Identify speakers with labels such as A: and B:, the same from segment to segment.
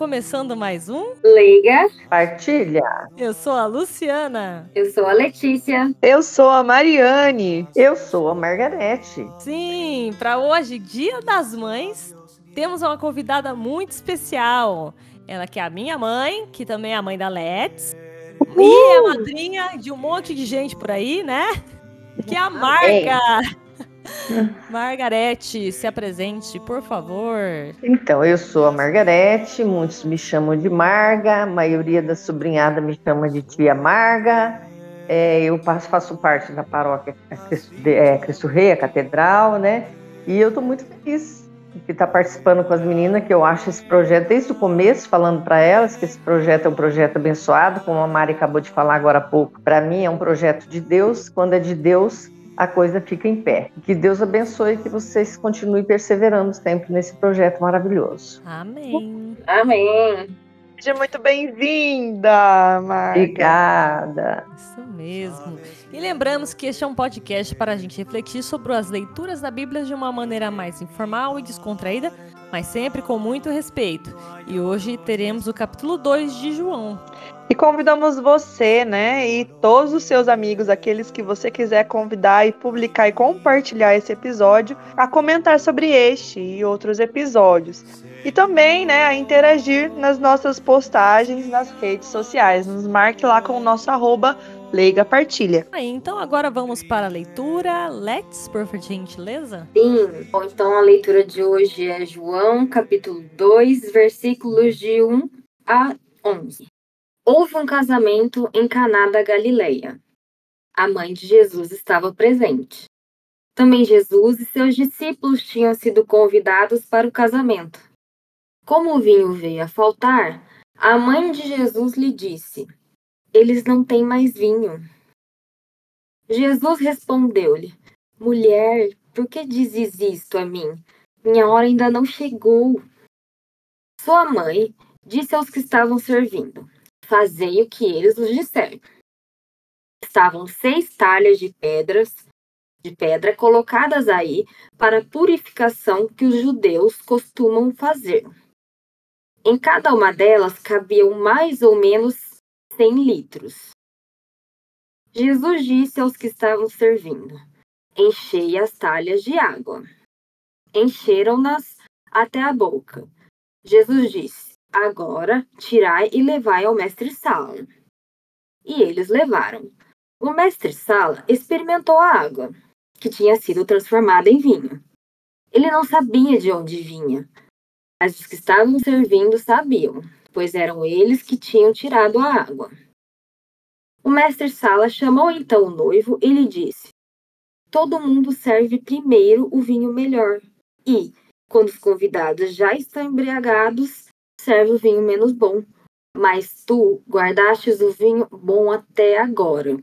A: começando mais um
B: Leiga.
C: Partilha.
A: Eu sou a Luciana.
B: Eu sou a Letícia.
D: Eu sou a Mariane.
C: Eu sou a Margarete.
A: Sim, para hoje, Dia das Mães, temos uma convidada muito especial. Ela que é a minha mãe, que também é a mãe da Let's.
D: Uhul.
A: E é madrinha de um monte de gente por aí, né? Que é a Marga. Margarete, se apresente, por favor.
C: Então, eu sou a Margarete, muitos me chamam de Marga, a maioria da sobrinhada me chama de tia Marga. É, eu faço parte da paróquia é, Cristo Rei, a Catedral, né? E eu estou muito feliz de estar participando com as meninas, que eu acho esse projeto, desde o começo, falando para elas que esse projeto é um projeto abençoado, como a Mari acabou de falar agora há pouco. Para mim, é um projeto de Deus. Quando é de Deus, a coisa fica em pé. Que Deus abençoe e que vocês continuem perseverando sempre nesse projeto maravilhoso.
A: Amém.
B: Amém.
D: Seja muito bem-vinda, Marga.
C: Obrigada.
A: Isso mesmo. E lembramos que este é um podcast para a gente refletir sobre as leituras da Bíblia de uma maneira mais informal e descontraída, mas sempre com muito respeito. E hoje teremos o capítulo 2 de João.
D: E convidamos você, né, e todos os seus amigos, aqueles que você quiser convidar e publicar e compartilhar esse episódio, a comentar sobre este e outros episódios. E também, né, a interagir nas nossas postagens nas redes sociais. Nos marque lá com o nosso arroba Leiga Partilha.
A: Aí, então agora vamos para a leitura. Let's, por gentileza.
B: Sim. Bom, então a leitura de hoje é João, capítulo 2, versículos de 1 a 11. Houve um casamento em Caná da Galileia. A mãe de Jesus estava presente. Também Jesus e seus discípulos tinham sido convidados para o casamento. Como o vinho veio a faltar, a mãe de Jesus lhe disse: Eles não têm mais vinho. Jesus respondeu-lhe: Mulher, por que dizes isto a mim? Minha hora ainda não chegou. Sua mãe disse aos que estavam servindo: Fazei o que eles vos disseram. Estavam seis talhas de pedras de pedra colocadas aí para purificação que os judeus costumam fazer. Em cada uma delas cabiam mais ou menos cem litros. Jesus disse aos que estavam servindo: Enchei as talhas de água. Encheram-nas até a boca. Jesus disse: Agora tirai e levai ao mestre-sala. E eles levaram. O mestre-sala experimentou a água, que tinha sido transformada em vinho. Ele não sabia de onde vinha, mas os que estavam servindo sabiam, pois eram eles que tinham tirado a água. O mestre-sala chamou então o noivo e lhe disse: Todo mundo serve primeiro o vinho melhor, e, quando os convidados já estão embriagados, serve o vinho menos bom. Mas tu guardastes o vinho bom até agora.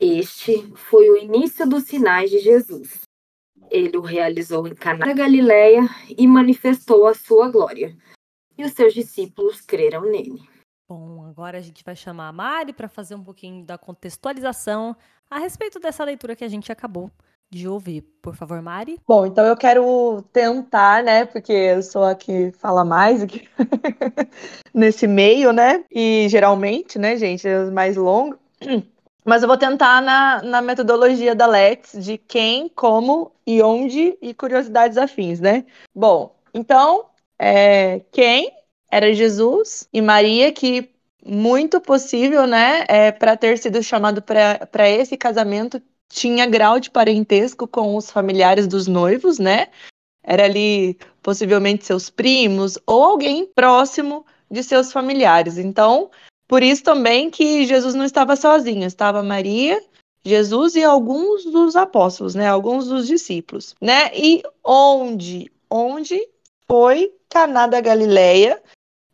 B: Este foi o início dos sinais de Jesus. Ele o realizou em Caná da Galileia e manifestou a sua glória. E os seus discípulos creram nele.
A: Bom, agora a gente vai chamar a Mari para fazer um pouquinho da contextualização a respeito dessa leitura que a gente acabou de ouvir. Por favor, Mari.
D: Bom, então eu quero tentar, né, porque eu sou a que fala mais aqui nesse meio, né, e geralmente, né, gente, é mais longo. Mas eu vou tentar na, na metodologia da Let's de quem, como e onde e curiosidades afins, né? Bom, então, é, quem era Jesus e Maria, que muito possível, né, é, para ter sido chamado para esse casamento, tinha grau de parentesco com os familiares dos noivos, né? Era ali possivelmente seus primos ou alguém próximo de seus familiares. Então, por isso também que Jesus não estava sozinho, estava Maria, Jesus e alguns dos apóstolos, né? Alguns dos discípulos, né? E onde? Onde foi Caná da Galileia?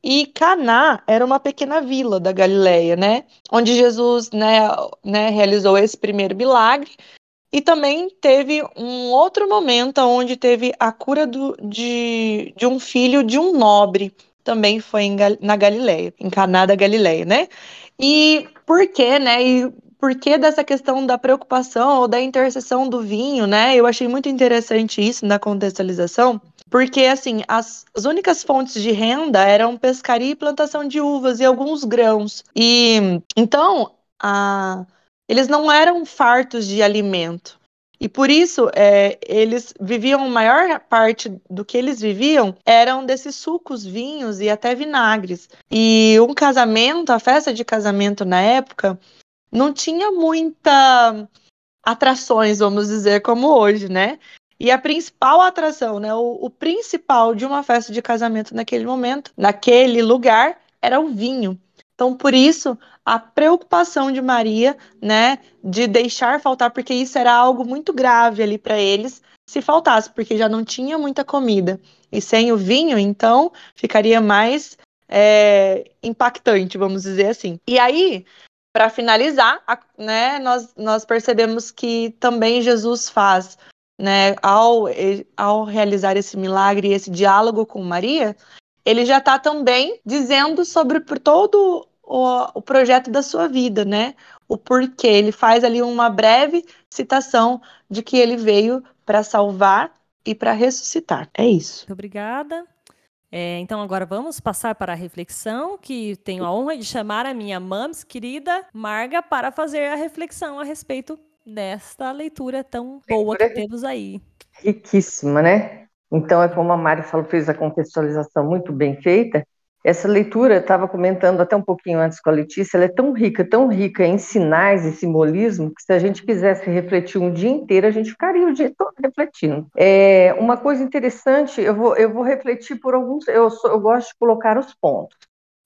D: E Caná era uma pequena vila da Galileia, né? Onde Jesus, né, né, realizou esse primeiro milagre. E também teve um outro momento onde teve a cura do, de, de um filho de um nobre, também foi em, na Galileia, em Caná da Galileia, né? E por quê, né? E por que dessa questão da preocupação ou da interseção do vinho, né? Eu achei muito interessante isso na contextualização, porque assim, as, as únicas fontes de renda eram pescaria e plantação de uvas e alguns grãos. E então, a, eles não eram fartos de alimento. E por isso, é, eles viviam, a maior parte do que eles viviam eram desses sucos, vinhos e até vinagres. E um casamento, a festa de casamento na época, não tinha muita atrações, vamos dizer, como hoje, né? E a principal atração, né, o, o, principal de uma festa de casamento naquele momento, naquele lugar, era o vinho. Então, por isso, a preocupação de Maria, né, de deixar faltar, porque isso era algo muito grave ali para eles, se faltasse, porque já não tinha muita comida. E sem o vinho, então, ficaria mais é, impactante, vamos dizer assim. E aí, para finalizar, né, nós, nós percebemos que também Jesus faz né, ao, ao realizar esse milagre e esse diálogo com Maria, ele já está também dizendo sobre todo o, o projeto da sua vida, né? O porquê. Ele faz ali uma breve citação de que ele veio para salvar e para ressuscitar. É isso.
A: Muito obrigada. É, então agora vamos passar para a reflexão, que tenho a honra de chamar a minha mams querida Marga para fazer a reflexão a respeito nesta leitura tão boa leitura que temos aí.
C: Riquíssima, né? Então, é como a Mari falou, fez a contextualização muito bem feita. Essa leitura, estava comentando até um pouquinho antes com a Letícia, ela é tão rica, tão rica em sinais e simbolismo, que se a gente quisesse refletir um dia inteiro, a gente ficaria o dia todo refletindo. É, uma coisa interessante, eu vou, eu vou refletir por alguns, eu, sou, eu gosto de colocar os pontos.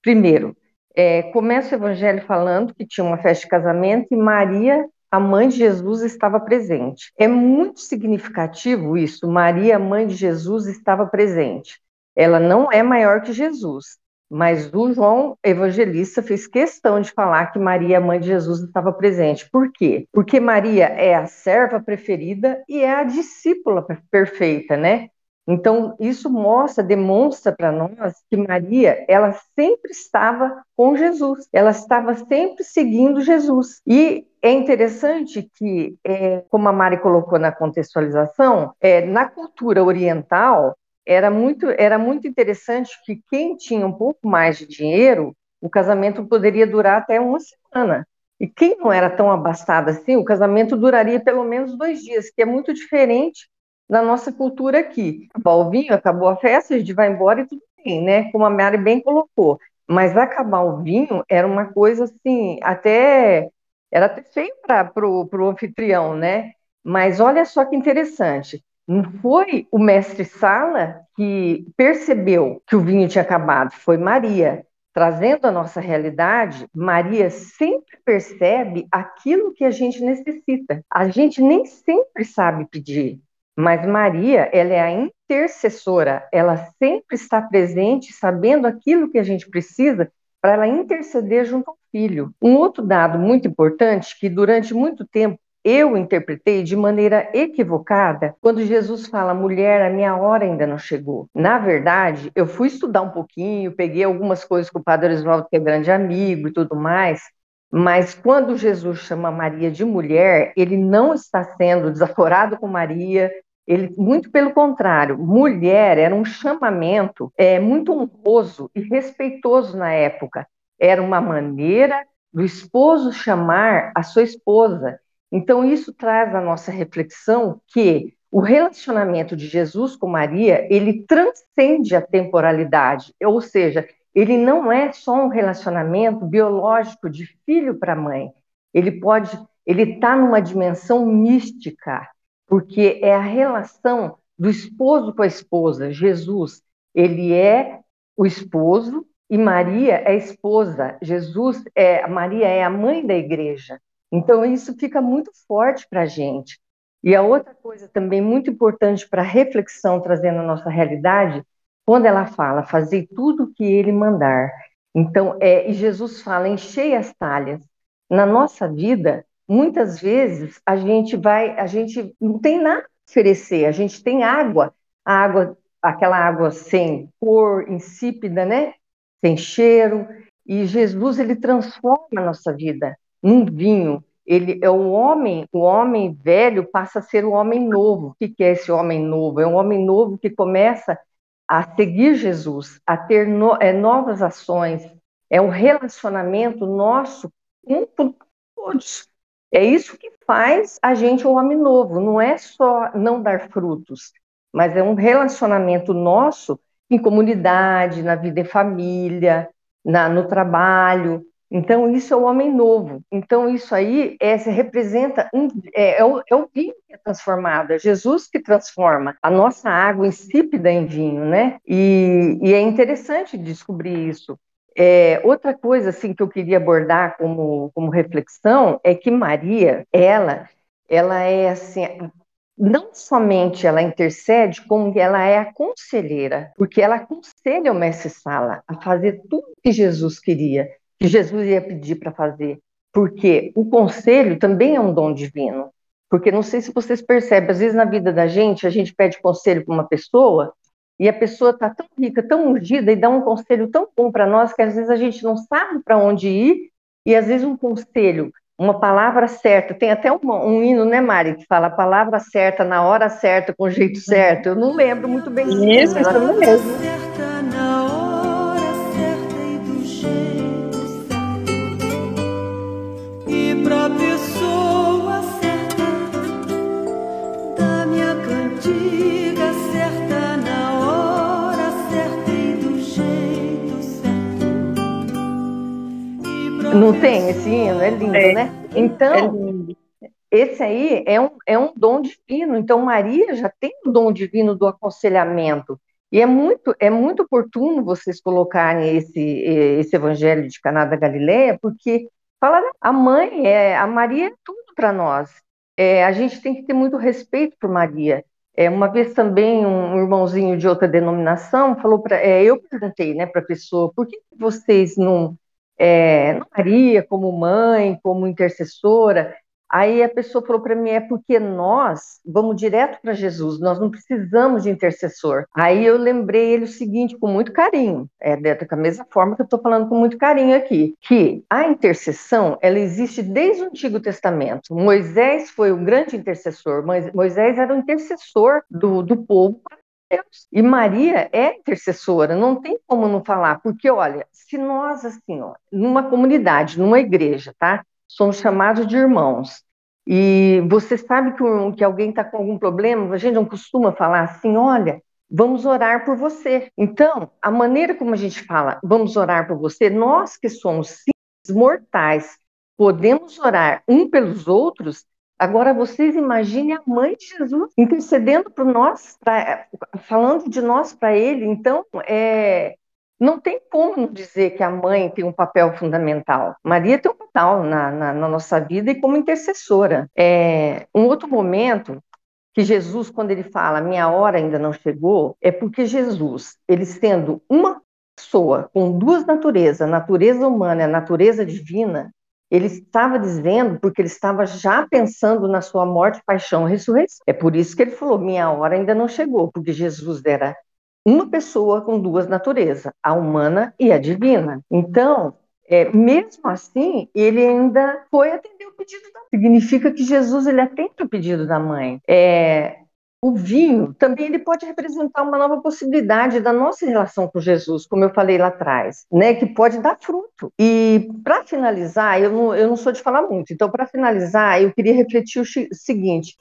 C: Primeiro, é, começa o evangelho falando que tinha uma festa de casamento e Maria a mãe de Jesus estava presente. É muito significativo isso. Maria, mãe de Jesus, estava presente. Ela não é maior que Jesus, mas o João Evangelista fez questão de falar que Maria, mãe de Jesus, estava presente. Por quê? Porque Maria é a serva preferida e é a discípula perfeita, né? Então, isso mostra, demonstra para nós que Maria, ela sempre estava com Jesus, ela estava sempre seguindo Jesus. E é interessante que, é, como a Mari colocou na contextualização, é, na cultura oriental, era muito, era muito interessante que quem tinha um pouco mais de dinheiro, o casamento poderia durar até uma semana. E quem não era tão abastado assim, o casamento duraria pelo menos dois dias, que é muito diferente na nossa cultura aqui. Acabou o vinho, acabou a festa, a gente vai embora e tudo bem, né? Como a Mari bem colocou. Mas acabar o vinho era uma coisa assim, até era até feio para o anfitrião, né? Mas olha só que interessante. Não foi o mestre Sala que percebeu que o vinho tinha acabado, foi Maria. Trazendo a nossa realidade, Maria sempre percebe aquilo que a gente necessita. A gente nem sempre sabe pedir. Mas Maria, ela é a intercessora, ela sempre está presente, sabendo aquilo que a gente precisa para ela interceder junto ao filho. Um outro dado muito importante que durante muito tempo eu interpretei de maneira equivocada quando Jesus fala, mulher, a minha hora ainda não chegou. Na verdade, eu fui estudar um pouquinho, peguei algumas coisas com o Padre Oswaldo, que é grande amigo e tudo mais, mas quando Jesus chama Maria de mulher, ele não está sendo desaforado com Maria, ele, muito pelo contrário, mulher era um chamamento é, muito honroso e respeitoso na época. Era uma maneira do esposo chamar a sua esposa. Então, isso traz a nossa reflexão que o relacionamento de Jesus com Maria, ele transcende a temporalidade, ou seja, ele não é só um relacionamento biológico de filho para mãe. Ele pode, ele está numa dimensão mística, porque é a relação do esposo com a esposa. Jesus, ele é o esposo e Maria é a esposa. Jesus é Maria é a mãe da igreja. Então isso fica muito forte para a gente. E a outra coisa também muito importante para reflexão trazendo a nossa realidade, quando ela fala fazer tudo o que ele mandar. Então, é, e Jesus fala enchei as talhas. Na nossa vida, muitas vezes a gente vai, a gente não tem nada a oferecer, a gente tem água, a água, aquela água sem cor, insípida, né? Sem cheiro, e Jesus ele transforma a nossa vida num vinho. ele é o homem, o homem velho passa a ser o homem novo. O que, é esse homem novo? É um homem novo que começa a seguir Jesus, a ter no, é, novas ações. É um relacionamento nosso com todos. É isso que faz a gente um homem novo. Não é só não dar frutos, mas é um relacionamento nosso em comunidade, na vida em família, na, no trabalho. Então, isso é o homem novo. Então, isso aí é, representa, é, é, o, é o vinho que é transformado, é Jesus que transforma a nossa água insípida em vinho, né? E, e é interessante descobrir isso. É, outra coisa, assim, que eu queria abordar como, como reflexão é que Maria, ela, ela é, assim, não somente ela intercede, como ela é a conselheira, porque ela aconselha o mestre Sala a fazer tudo que Jesus queria, que Jesus ia pedir para fazer, porque o conselho também é um dom divino. Porque não sei se vocês percebem, às vezes na vida da gente, a gente pede conselho para uma pessoa e a pessoa está tão rica, tão ungida e dá um conselho tão bom para nós que às vezes a gente não sabe para onde ir e às vezes um conselho uma palavra certa. Tem até um, um, hino, né, Mari, que fala a palavra certa, na hora certa, com o jeito certo. Eu não lembro muito bem
D: isso. Isso, isso mesmo.
C: Não tem esse hino? É lindo, é. né? Então, é lindo. esse aí é um, é um dom divino. Então, Maria já tem o dom divino do aconselhamento. E é muito, é muito oportuno vocês colocarem esse, esse evangelho de Caná da Galileia, porque fala a mãe, é, a Maria é tudo para nós. É, a gente tem que ter muito respeito por Maria. É, uma vez também um irmãozinho de outra denominação falou para, é, eu perguntei, né, para a pessoa, por que vocês não é, Maria como mãe, como intercessora. Aí a pessoa falou para mim: é porque nós vamos direto para Jesus, nós não precisamos de intercessor. Aí eu lembrei ele o seguinte, com muito carinho, é da mesma forma que eu estou falando com muito carinho aqui, que a intercessão ela existe desde o Antigo Testamento. Moisés foi o grande intercessor, Moisés era o intercessor do, do povo Deus. E Maria é intercessora, não tem como não falar, porque olha, se nós assim, ó, numa comunidade, numa igreja, tá? Somos chamados de irmãos. E você sabe que, que alguém está com algum problema, a gente não costuma falar assim, olha, vamos orar por você. Então, a maneira como a gente fala, vamos orar por você, nós que somos simples mortais, podemos orar um pelos outros, Agora, vocês imaginem a mãe de Jesus intercedendo por nós, pra, falando de nós para ele. Então, é, não tem como dizer que a mãe tem um papel fundamental. Maria tem um papel na, na, na nossa vida e como intercessora. É, um outro momento que Jesus, quando ele fala minha hora ainda não chegou, é porque Jesus, ele sendo uma pessoa com duas naturezas, a natureza humana e a natureza divina, ele estava dizendo porque ele estava já pensando na sua morte, paixão e ressurreição. É por isso que ele falou: minha hora ainda não chegou, porque Jesus era uma pessoa com duas naturezas, a humana e a divina. Então, é, mesmo assim, ele ainda foi atender o pedido da mãe. Significa que Jesus ele atende o pedido da mãe. É, o vinho também ele pode representar uma nova possibilidade da nossa relação com Jesus, como eu falei lá atrás, né, que pode dar fruto. E para finalizar, eu não, eu não sou de falar muito, então para finalizar, eu queria refletir o seguinte: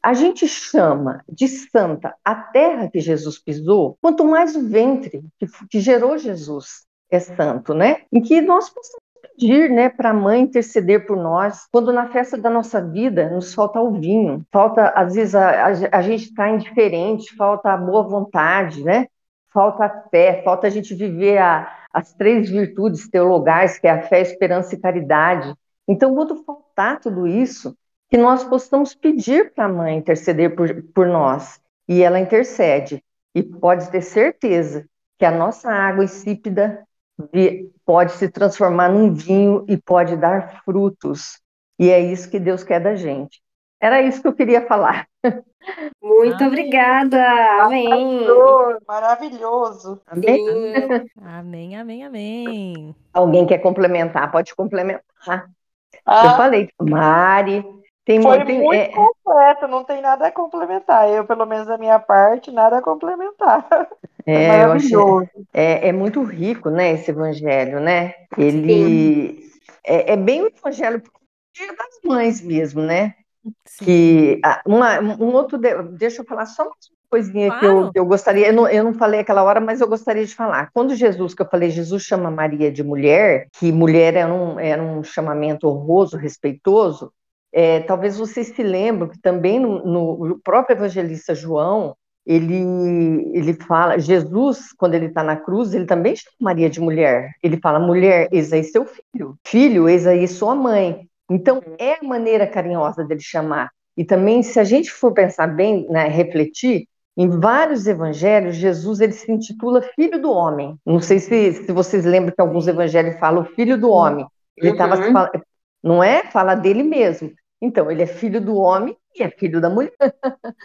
C: a gente chama de santa a terra que Jesus pisou, quanto mais o ventre que, que gerou Jesus é santo, né? Em que nós possamos pedir né, para a mãe interceder por nós, quando na festa da nossa vida nos falta o vinho, falta, às vezes, a, a, a gente está indiferente, falta a boa vontade, né? falta a fé, falta a gente viver a, as três virtudes teologais, que é a fé, esperança e caridade. Então, quando faltar tudo isso, que nós possamos pedir para a mãe interceder por, por nós, e ela intercede. E pode ter certeza que a nossa água insípida pode se transformar num vinho e pode dar frutos. E é isso que Deus quer da gente. Era isso que eu queria falar.
B: Muito Amém. obrigada. Amém.
D: Maravilhoso.
A: Amém. amém, amém, amém.
C: Alguém quer complementar? Pode complementar. Ah, eu falei, Mari, tem
D: Foi
C: tem,
D: muito
C: é,
D: completo, não tem nada a complementar. Eu, pelo menos da minha parte, nada a complementar.
C: é, eu achei, é, é muito rico, né, esse evangelho, né? Ele é, é, bem o evangelho das mães mesmo, né? Sim. Que uma, um outro, deixa eu falar só uma coisinha claro. que, eu, que eu gostaria, eu não, eu não falei aquela hora, mas eu gostaria de falar. Quando Jesus, que eu falei, Jesus chama Maria de mulher, que mulher era um, era um chamamento honroso, respeitoso, é, talvez vocês se lembrem que também no, no próprio evangelista João, ele, ele fala, Jesus, quando ele está na cruz, ele também chama Maria de mulher. Ele fala, mulher, eis aí seu filho. Filho, eis aí sua mãe. Então, é a maneira carinhosa dele chamar. E também, se a gente for pensar bem, né, refletir, em vários evangelhos, Jesus ele se intitula Filho do Homem. Não sei se, se vocês lembram que alguns evangelhos falam Filho do Homem. Ele estava uhum não é? Fala dele mesmo. Então, ele é filho do homem e é filho da mulher.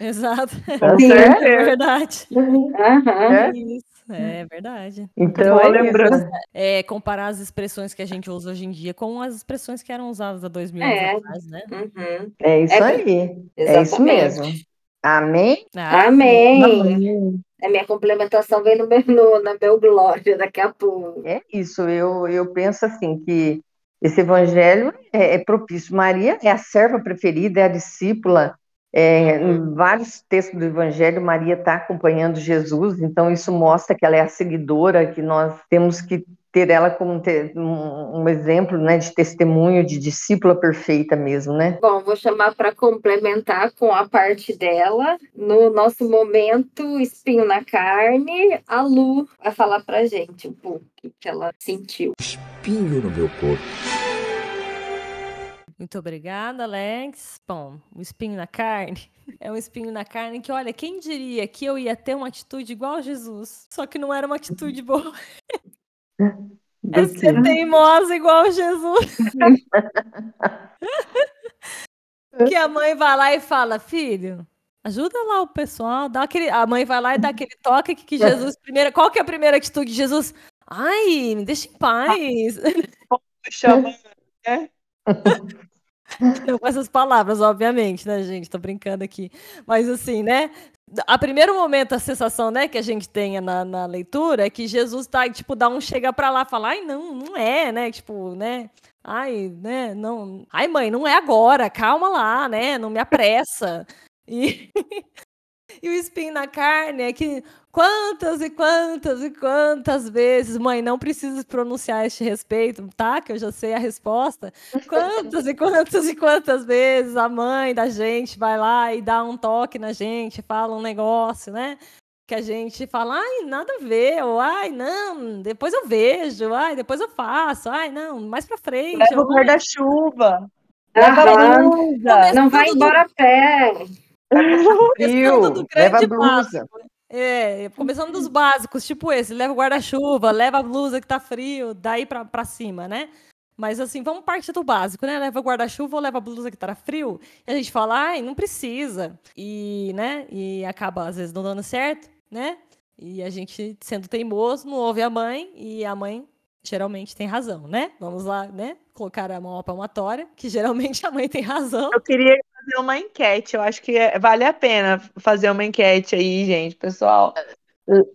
A: Exato. Tá Sim, é verdade. Uhum. É isso. É verdade.
C: Então, é lembrando.
A: É, comparar as expressões que a gente usa hoje em dia com as expressões que eram usadas há dois mil anos é. atrás, né?
C: Uhum. É isso é, aí. Exatamente. É isso mesmo. Amém?
B: Ah, Amém. Amém. A minha complementação vem no meu, na meu glória daqui a pouco.
C: É isso. Eu, eu penso assim que esse evangelho é, é, propício. Maria é a serva preferida, é a discípula. É, em vários textos do Evangelho, Maria está acompanhando Jesus, então isso mostra que ela é a seguidora, que nós temos que ter ela como um, um exemplo né, de testemunho, de discípula perfeita mesmo, né?
B: Bom, vou chamar para complementar com a parte dela. No nosso momento, espinho na carne, a Lu vai falar para gente um pouco o que ela sentiu.
E: Espinho no meu corpo.
A: Muito obrigada, Alex. Bom, o espinho na carne é um espinho na carne que, olha, quem diria que eu ia ter uma atitude igual a Jesus? Só que não era uma atitude boa. É ser teimosa igual Jesus. que a mãe vai lá e fala, filho, ajuda lá o pessoal, dá aquele. A mãe vai lá e dá aquele toque que, que Jesus. Primeira, qual que é a primeira atitude de Jesus? Ai, me deixa em paz.
D: Chama, né?
A: Não com essas palavras, obviamente, né, gente? Tô brincando aqui. Mas assim, né? A primeiro momento, a sensação, né, que a gente tenha na, na leitura é que Jesus tá, tipo, dá um chega pra lá e fala, ai, não, não é, né? Tipo, né? Ai, né? Não. Ai, mãe, não é agora, calma lá, né? Não me apressa. E, e o espinho na carne é que quantas e quantas e quantas vezes, mãe, não precisa pronunciar este respeito, tá? Que eu já sei a resposta. Quantas e quantas e quantas vezes a mãe da gente vai lá e dá um toque na gente, fala um negócio, né? Que a gente fala, ai, nada a ver, ou ai, não, depois eu vejo, ai, depois eu faço, ai, não, mais pra frente.
D: Leva o guarda-chuva.
B: Não vai embora a pé.
C: Frio, leva a blusa.
A: É, começando dos básicos, tipo esse, leva o guarda-chuva, leva a blusa que tá frio, daí pra, pra cima, né? Mas assim, vamos partir do básico, né? Leva o guarda-chuva ou leva a blusa que tá frio. E a gente fala, ai, não precisa. E, né? E acaba, às vezes, não dando certo, né? E a gente, sendo teimoso, não ouve a mãe, e a mãe geralmente tem razão, né? Vamos lá, né? Colocar a mão à palmatória, que geralmente a mãe tem razão.
D: Eu queria fazer uma enquete. Eu acho que é, vale a pena fazer uma enquete aí, gente, pessoal.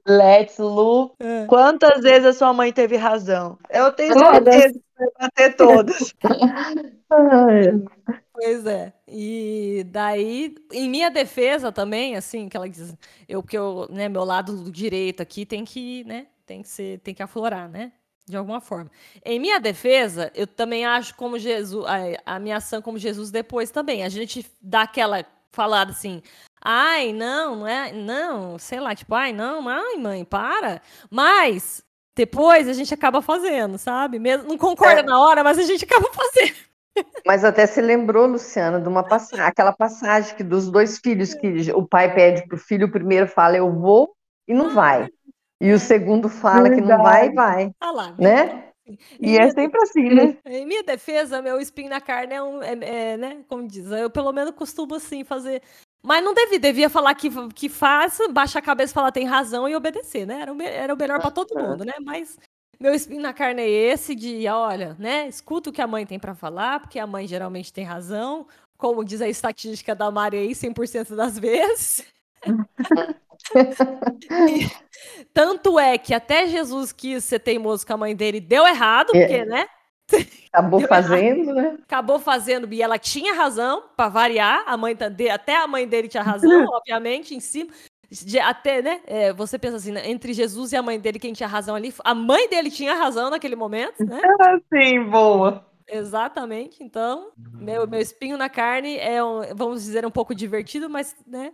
D: Let's Lu. É. Quantas vezes a sua mãe teve razão? Eu tenho certeza que vai bater todas.
A: pois é. E daí, em minha defesa também, assim, que ela diz, eu que eu, né, meu lado do direito aqui tem que, né, tem que ser, tem que aflorar, né? De alguma forma. Em minha defesa, eu também acho como Jesus, a, a minha ação como Jesus depois também. A gente dá aquela falada assim, ai, não, não é, não, sei lá, tipo, ai, não, ai, mãe, para. Mas depois a gente acaba fazendo, sabe? Mesmo não concorda é. na hora, mas a gente acaba fazendo.
C: Mas até se lembrou, Luciana, de uma passagem, aquela passagem que dos dois filhos que o pai pede para o filho, o primeiro fala eu vou e não vai. E o segundo fala Verdade. que não vai, vai. Ah lá, né?
D: E é sempre assim, né?
A: Em minha defesa, meu espinho na carne é um, é, é, né? Como diz, eu pelo menos costumo assim fazer. Mas não devia, devia falar que, que faz, baixa a cabeça, falar tem razão e obedecer, né? Era o, era o melhor para todo mundo, né? Mas meu espinho na carne é esse de, olha, né? Escuta o que a mãe tem para falar, porque a mãe geralmente tem razão. Como diz a estatística da Mari aí, 100% das vezes. e, tanto é que até Jesus quis ser teimoso com a mãe dele, deu errado, é. porque, né?
C: Acabou fazendo, né?
A: Acabou fazendo, e ela tinha razão, para variar. A mãe até a mãe dele tinha razão, obviamente, em cima. Até, né? É, você pensa assim, né, entre Jesus e a mãe dele, quem tinha razão ali? A mãe dele tinha razão naquele momento, né?
C: Sim, boa.
A: Exatamente. Então, meu, meu espinho na carne é, um, vamos dizer, um pouco divertido, mas né,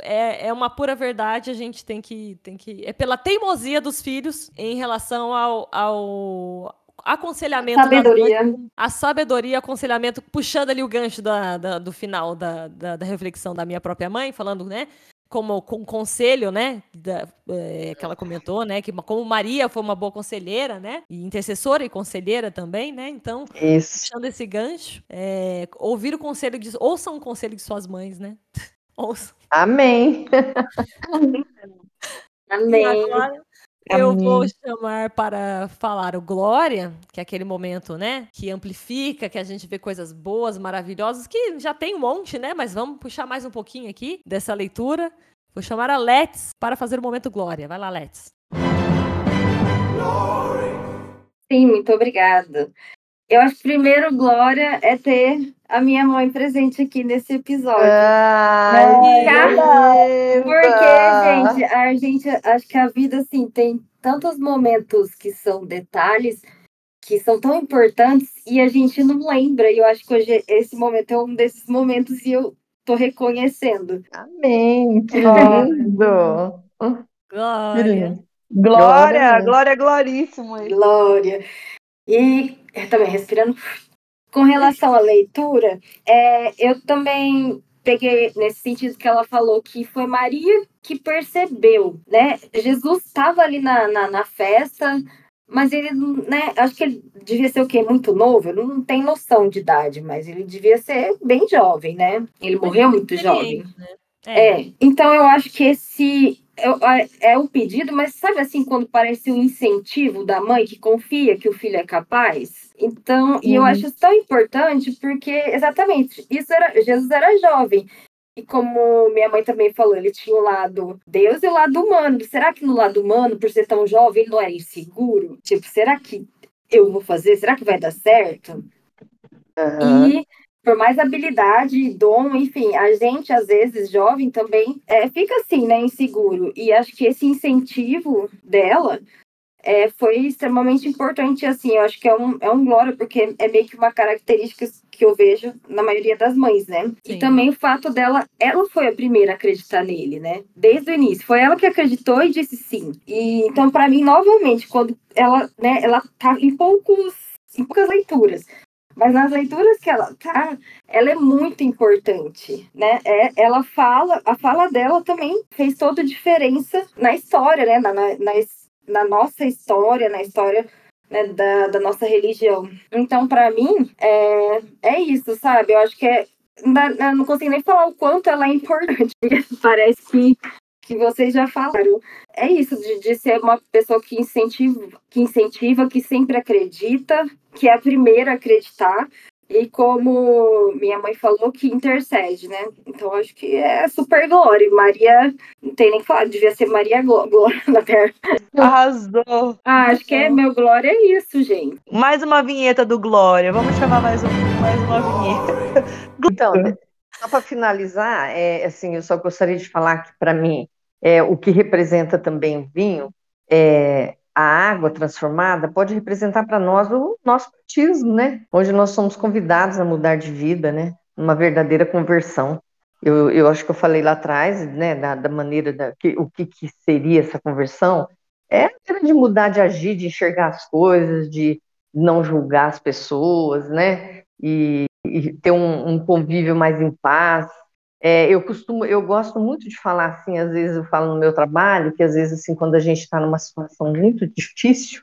A: é, é uma pura verdade. A gente tem que, tem que. É pela teimosia dos filhos em relação ao, ao aconselhamento.
B: Sabedoria.
A: a sabedoria, aconselhamento, puxando ali o gancho da, da do final da, da, da, reflexão da minha própria mãe, falando, né? Como com conselho, né? Da, é, que ela comentou, né? Que como Maria foi uma boa conselheira, né? E intercessora e conselheira também, né? Então,
C: Isso.
A: puxando esse gancho, é, ouvir o conselho de. Ouçam o conselho de suas mães, né?
C: Ouçam. Amém.
B: Amém. E
A: agora, eu vou chamar para falar o Glória, que é aquele momento, né, que amplifica, que a gente vê coisas boas, maravilhosas, que já tem um monte, né, mas vamos puxar mais um pouquinho aqui dessa leitura. Vou chamar a Let's para fazer o momento Glória. Vai lá, Let's.
B: Sim, muito obrigada. Eu acho que primeiro Glória é ter a minha mãe presente aqui nesse episódio.
C: Ai,
B: né? Porque, gente, a gente acho que a vida assim tem tantos momentos que são detalhes que são tão importantes e a gente não lembra. E eu acho que hoje esse momento é um desses momentos e eu tô reconhecendo.
C: Amém. Que lindo.
A: Glória.
D: Glória, glória, gloríssima.
B: Glória. E também respirando. Com relação à leitura, é, eu também peguei nesse sentido que ela falou que foi Maria que percebeu, né? Jesus estava ali na, na, na, festa, mas ele, né? Acho que ele devia ser o quê? Muito novo? Eu não tenho noção de idade, mas ele devia ser bem jovem, né? Ele morreu muito jovem. Né? É. é. Então eu acho que esse é, é o pedido, mas sabe assim, quando parece um incentivo da mãe que confia que o filho é capaz? Então, uhum. e eu uhum. acho isso tão importante porque, exatamente, isso era, Jesus era jovem. E como minha mãe também falou, ele tinha o lado Deus e o lado humano. Será que no lado humano, por ser tão jovem, ele não era inseguro? Tipo, será que eu vou fazer? Será que vai dar certo? Uhum. E por mais habilidade, dom, enfim, a gente, às vezes, jovem também, é, fica assim, né, inseguro. E acho que esse incentivo dela é, foi extremamente importante, assim, eu acho que é um, é um glória, porque é meio que uma característica que eu vejo na maioria das mães, né? Sim. E também o fato dela, ela foi a primeira a acreditar nele, né? Desde o início, foi ela que acreditou e disse sim. E então, para mim, novamente, quando ela, né, ela tá em poucos, em poucas leituras, mas nas leituras que ela tá, ela é muito importante, né? É, ela fala, a fala dela também fez toda a diferença na história, né? Na, na, na, na nossa história, na história né, da, da nossa religião. Então, para mim, é, é isso, sabe? Eu acho que é. Não, consigo nem falar o quanto ela é importante. Parece que que vocês já falaram. É isso, de, de ser uma pessoa que incentiva, que incentiva, que sempre acredita, que é a primeira a acreditar. E como minha mãe falou, que intercede, né? Então acho que é super glória. Maria, não tem nem que falar, devia ser Maria Glória na terra.
D: Arrasou.
B: Ah, acho que é meu glória é isso, gente.
D: Mais uma vinheta do Glória. Vamos chamar mais, um, mais uma vinheta.
C: Então, só para finalizar, é, assim, eu só gostaria de falar que, para mim, é, o que representa também o vinho, é, a água transformada, pode representar para nós o nosso batismo, né? Onde nós somos convidados a mudar de vida, né? Uma verdadeira conversão. Eu, eu acho que eu falei lá atrás, né, da, da maneira da que, o que, que seria essa conversão, é de mudar de agir, de enxergar as coisas, de não julgar as pessoas, né? E, e ter um, um, convívio mais em paz, é, eu costumo, eu gosto muito de falar assim, às vezes eu falo no meu trabalho, que às vezes assim, quando a gente está numa situação muito difícil,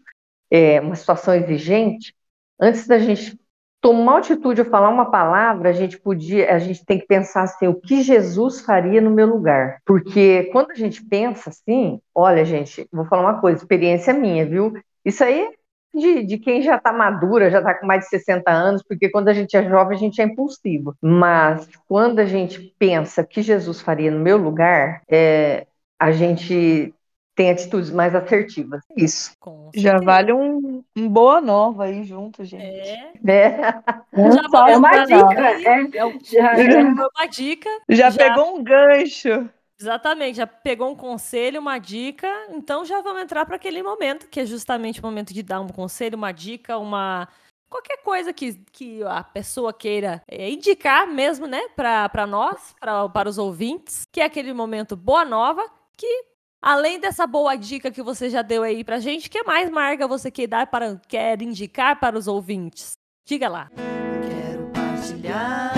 C: é, uma situação exigente, antes da gente tomar atitude ou falar uma palavra, a gente podia, a gente tem que pensar assim, o que Jesus faria no meu lugar? Porque quando a gente pensa assim, olha, gente, vou falar uma coisa, experiência minha, viu? Isso aí de, de quem já está madura, já está com mais de 60 anos, porque quando a gente é jovem, a gente é impulsivo. Mas quando a gente pensa que Jesus faria no meu lugar, é, a gente tem atitudes mais assertivas. Isso.
D: Já vale um, um, boa nova aí junto, gente.
A: É.
C: é.
B: Já é uma dica. É,
A: já, já, é uma dica.
D: Já, já pegou um gancho.
A: Exatamente, já pegou um conselho, uma dica, então já vamos entrar para aquele momento, que é justamente o momento de dar um conselho, uma dica, uma. qualquer coisa que, que a pessoa queira é, indicar mesmo, né, para nós, pra, para os ouvintes, que é aquele momento boa nova, que além dessa boa dica que você já deu aí pra gente, que mais, Marga, você quer dar para, quer indicar para os ouvintes? Diga lá. Quero partilhar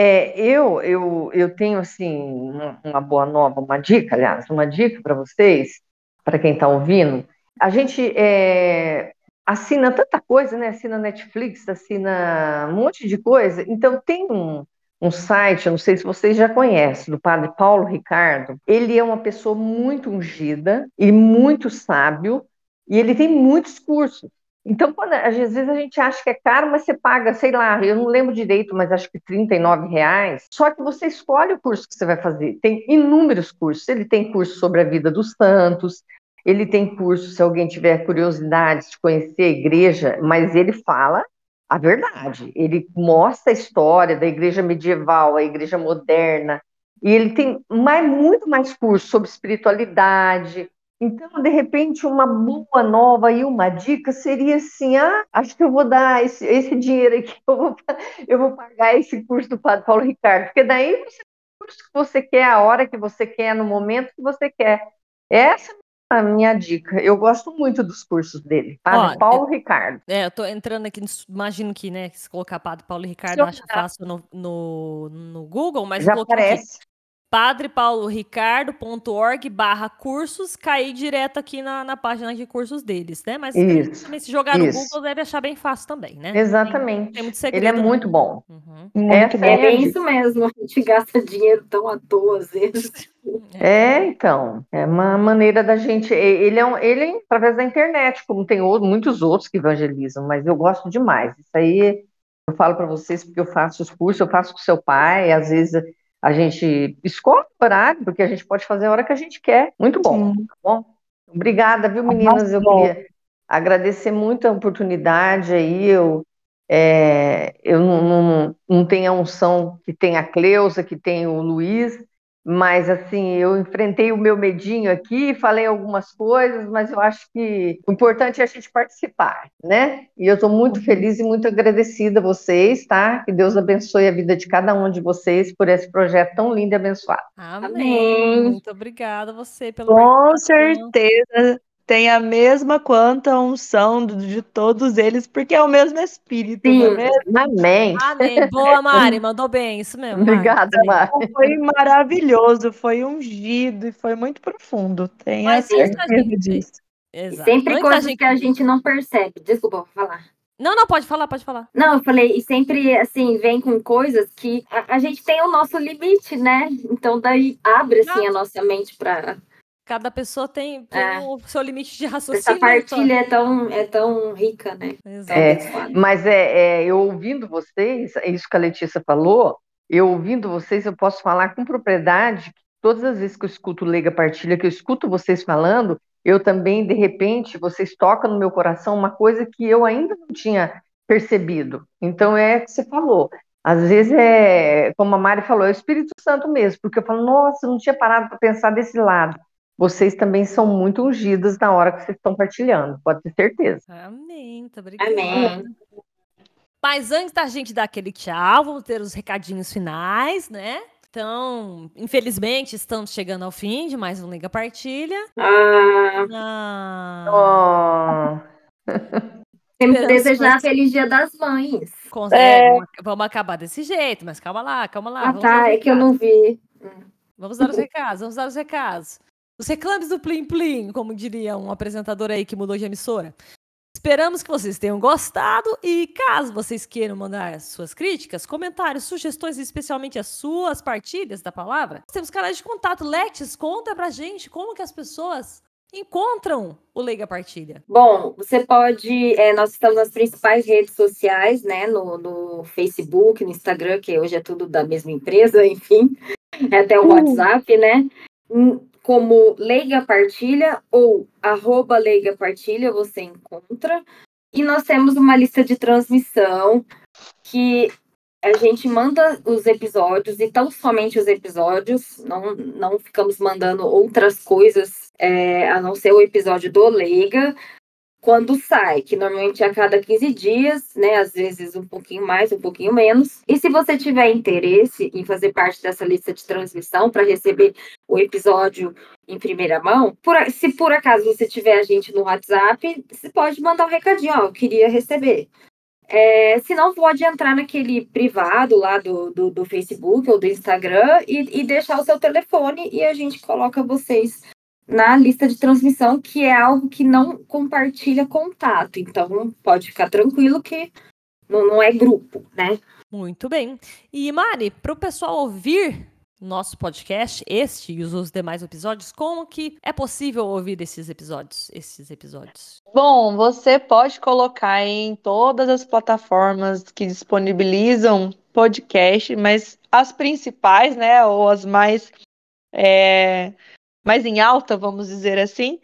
C: É, eu, eu, eu tenho assim uma boa nova, uma dica, aliás, uma dica para vocês, para quem está ouvindo. A gente é, assina tanta coisa, né? Assina Netflix, assina um monte de coisa. Então tem um, um site, eu não sei se vocês já conhecem, do Padre Paulo Ricardo. Ele é uma pessoa muito ungida e muito sábio, e ele tem muitos cursos. Então, quando, às vezes a gente acha que é caro, mas você paga, sei lá, eu não lembro direito, mas acho que 39 reais. Só que você escolhe o curso que você vai fazer. Tem inúmeros cursos. Ele tem curso sobre a vida dos santos, ele tem curso, se alguém tiver curiosidade de conhecer a igreja, mas ele fala a verdade. Ele mostra a história da igreja medieval, a igreja moderna, e ele tem mais, muito mais curso sobre espiritualidade, então, de repente, uma boa nova e uma dica seria assim: ah, acho que eu vou dar esse, esse dinheiro aqui, eu vou, eu vou pagar esse curso do Padre Paulo Ricardo, porque daí você o curso que você quer, a hora que você quer, no momento que você quer. Essa é a minha dica. Eu gosto muito dos cursos dele. Padre Ó, Paulo
A: é,
C: Ricardo.
A: É, eu tô entrando aqui, imagino que, né, se colocar Padre Paulo Ricardo, acha fácil no, no, no Google, mas
C: já aparece.
A: Padrepauloricardo.org barra cursos, cair direto aqui na, na página de cursos deles, né? Mas
C: isso,
A: também se jogar isso. no Google deve achar bem fácil também, né?
C: Exatamente. Tem, tem muito segredo, Ele é muito bom.
B: Uhum. Muito é, bom. é isso mesmo, a gente gasta dinheiro tão à toa às vezes.
C: É, então, é uma maneira da gente. Ele é, um, ele é através da internet, como tem outros, muitos outros que evangelizam, mas eu gosto demais. Isso aí eu falo para vocês porque eu faço os cursos, eu faço com seu pai, às vezes a gente escolhe o horário, porque a gente pode fazer a hora que a gente quer. Muito bom. Tá bom? Obrigada, viu, meninas? Eu queria agradecer muito a oportunidade aí. Eu, é, eu não, não, não tenho a unção que tem a Cleusa, que tem o Luiz, mas assim, eu enfrentei o meu medinho aqui, falei algumas coisas, mas eu acho que o importante é a gente participar, né? E eu estou muito feliz e muito agradecida a vocês, tá? Que Deus abençoe a vida de cada um de vocês por esse projeto tão lindo e abençoado.
A: Amém. Muito obrigada a você pelo
D: Com certeza tem a mesma quanta unção de todos eles, porque é o mesmo Espírito,
C: Sim, não é mesmo? Amém.
A: Amém. Boa, Mari, mandou bem, isso mesmo.
C: Obrigada, Mari.
D: Foi maravilhoso, foi ungido e foi muito profundo. Tenha Mas certeza disso.
B: Exato. sempre Antes coisas gente... que a gente não percebe. Desculpa, vou falar.
A: Não, não, pode falar, pode falar.
B: Não, eu falei, e sempre, assim, vem com coisas que a, a gente tem o nosso limite, né? Então, daí abre, assim, a nossa mente para
A: Cada pessoa tem, tem é. o seu limite de raciocínio.
B: Essa partilha é tão, é tão rica, né?
C: É, mas é, é, eu ouvindo vocês, é isso que a Letícia falou, eu ouvindo vocês, eu posso falar com propriedade que todas as vezes que eu escuto Lega Partilha, que eu escuto vocês falando, eu também, de repente, vocês tocam no meu coração uma coisa que eu ainda não tinha percebido. Então é o que você falou. Às vezes é, como a Mari falou, é o Espírito Santo mesmo, porque eu falo, nossa, eu não tinha parado para pensar desse lado vocês também são muito ungidas na hora que vocês estão partilhando, pode ter certeza.
A: Amém, muito obrigada.
B: Amém.
A: Mas antes da gente dar aquele tchau, vamos ter os recadinhos finais, né? Então, infelizmente, estamos chegando ao fim de mais um Liga Partilha.
B: Ah.
C: ah.
B: Oh. Temos que desejar feliz dia das mães.
A: É. Vamos, vamos, acabar desse jeito, mas calma lá, calma lá.
B: Ah, tá, é que eu não vi.
A: Vamos dar os recados, vamos dar os recados. Os reclames do Plim Plim, como diria um apresentador aí que mudou de emissora. Esperamos que vocês tenham gostado e caso vocês queiram mandar suas críticas, comentários, sugestões, especialmente as suas partilhas da palavra, temos canais de contato. Letes, conta pra gente como que as pessoas encontram o Leiga Partilha.
B: Bom, você pode. É, nós estamos nas principais redes sociais, né? No, no, Facebook, no Instagram, que hoje é tudo da mesma empresa, enfim. É até o uh. WhatsApp, né? Como Leiga Partilha ou arroba Leiga Partilha, você encontra. E nós temos uma lista de transmissão que a gente manda os episódios e tão somente os episódios, não, não ficamos mandando outras coisas é, a não ser o episódio do Leiga quando sai, que normalmente é a cada 15 dias, né? Às vezes um pouquinho mais, um pouquinho menos. E se você tiver interesse em fazer parte dessa lista de transmissão para receber o episódio em primeira mão, por, se por acaso você tiver a gente no WhatsApp, você pode mandar um recadinho, ó, eu queria receber. É, se não, pode entrar naquele privado lá do, do, do Facebook ou do Instagram e, e deixar o seu telefone e a gente coloca vocês na lista de transmissão, que é algo que não compartilha contato. Então, pode ficar tranquilo que não, não é grupo, né?
A: Muito bem. E Mari, para o pessoal ouvir nosso podcast, este e os demais episódios, como que é possível ouvir esses episódios? Esses episódios?
D: Bom, você pode colocar em todas as plataformas que disponibilizam podcast, mas as principais, né, ou as mais é, mais em alta, vamos dizer assim,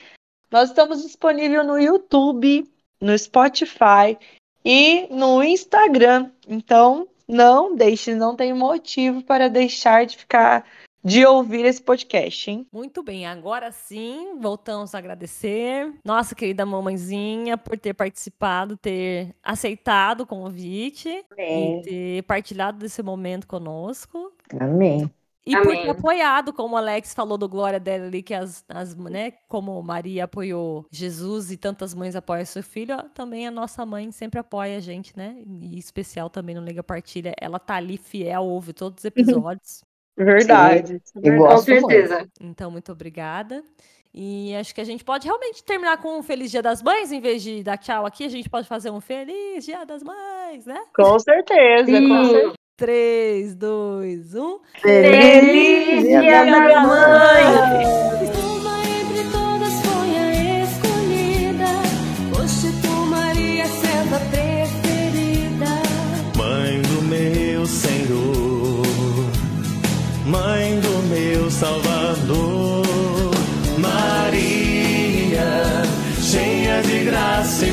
D: nós estamos disponíveis no YouTube, no Spotify e no Instagram. Então, não deixe, não tem motivo para deixar de ficar de ouvir esse podcast, hein?
A: Muito bem, agora sim, voltamos a agradecer nossa querida mamãezinha por ter participado, ter aceitado o convite
C: Amém.
A: e ter partilhado desse momento conosco.
C: Amém.
A: E Amém. por ter apoiado, como o Alex falou do glória dela ali, que as, as, né, como Maria apoiou Jesus e tantas mães apoiam seu filho, também a nossa mãe sempre apoia a gente, né? E especial também no Liga Partilha. Ela tá ali fiel, ouve todos os episódios.
D: Verdade.
C: Sim, com certeza. Muito.
A: Então, muito obrigada. E acho que a gente pode realmente terminar com um Feliz Dia das Mães, em vez de dar tchau aqui, a gente pode fazer um Feliz Dia das Mães, né?
D: Com certeza, Sim. com certeza.
A: 3, 2, 1.
B: Feliz Dia da Mãe!
F: Uma entre todas foi a escolhida. Tu, Maria, serva preferida.
G: Mãe do meu Senhor, Mãe do meu Salvador, Maria, cheia de graça e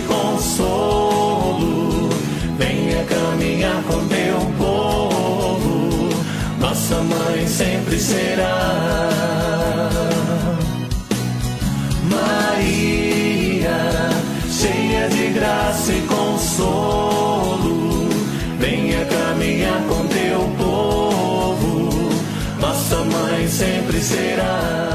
G: nossa mãe sempre será. Maria, cheia de graça e consolo, venha caminhar com teu povo. Nossa mãe sempre será.